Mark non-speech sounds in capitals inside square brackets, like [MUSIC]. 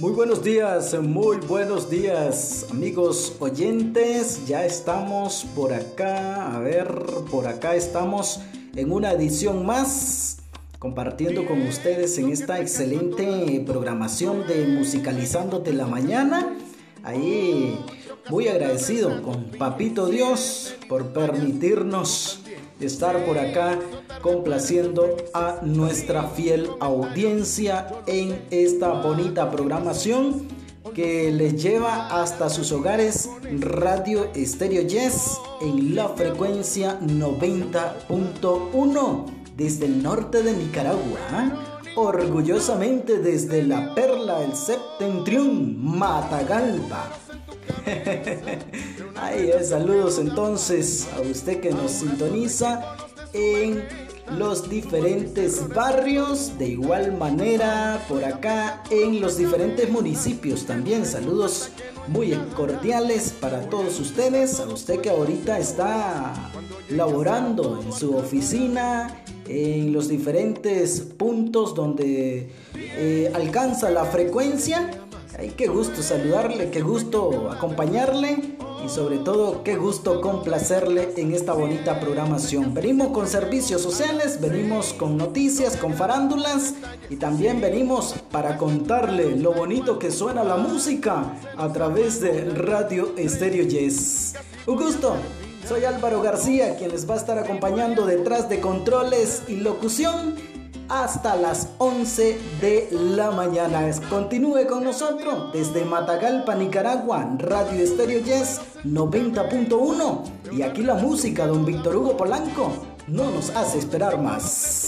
Muy buenos días, muy buenos días amigos oyentes. Ya estamos por acá, a ver, por acá estamos en una edición más compartiendo con ustedes en esta excelente programación de Musicalizándote la Mañana. Ahí muy agradecido con Papito Dios por permitirnos estar por acá complaciendo a nuestra fiel audiencia en esta bonita programación que les lleva hasta sus hogares Radio Estéreo Yes en la frecuencia 90.1 desde el norte de Nicaragua. Orgullosamente desde la perla del septentrión, Matagalpa. [LAUGHS] Ay, saludos entonces a usted que nos sintoniza en los diferentes barrios, de igual manera por acá en los diferentes municipios también. Saludos muy cordiales para todos ustedes, a usted que ahorita está laborando en su oficina, en los diferentes puntos donde eh, alcanza la frecuencia. Ay, qué gusto saludarle, qué gusto acompañarle y sobre todo qué gusto complacerle en esta bonita programación. Venimos con servicios sociales, venimos con noticias, con farándulas y también venimos para contarle lo bonito que suena la música a través de Radio Estéreo Yes. Un gusto. Soy Álvaro García, quien les va a estar acompañando detrás de controles y locución hasta las 11 de la mañana. Continúe con nosotros desde Matagalpa, Nicaragua, Radio Estéreo Yes 90.1. Y aquí la música, don Víctor Hugo Polanco, no nos hace esperar más.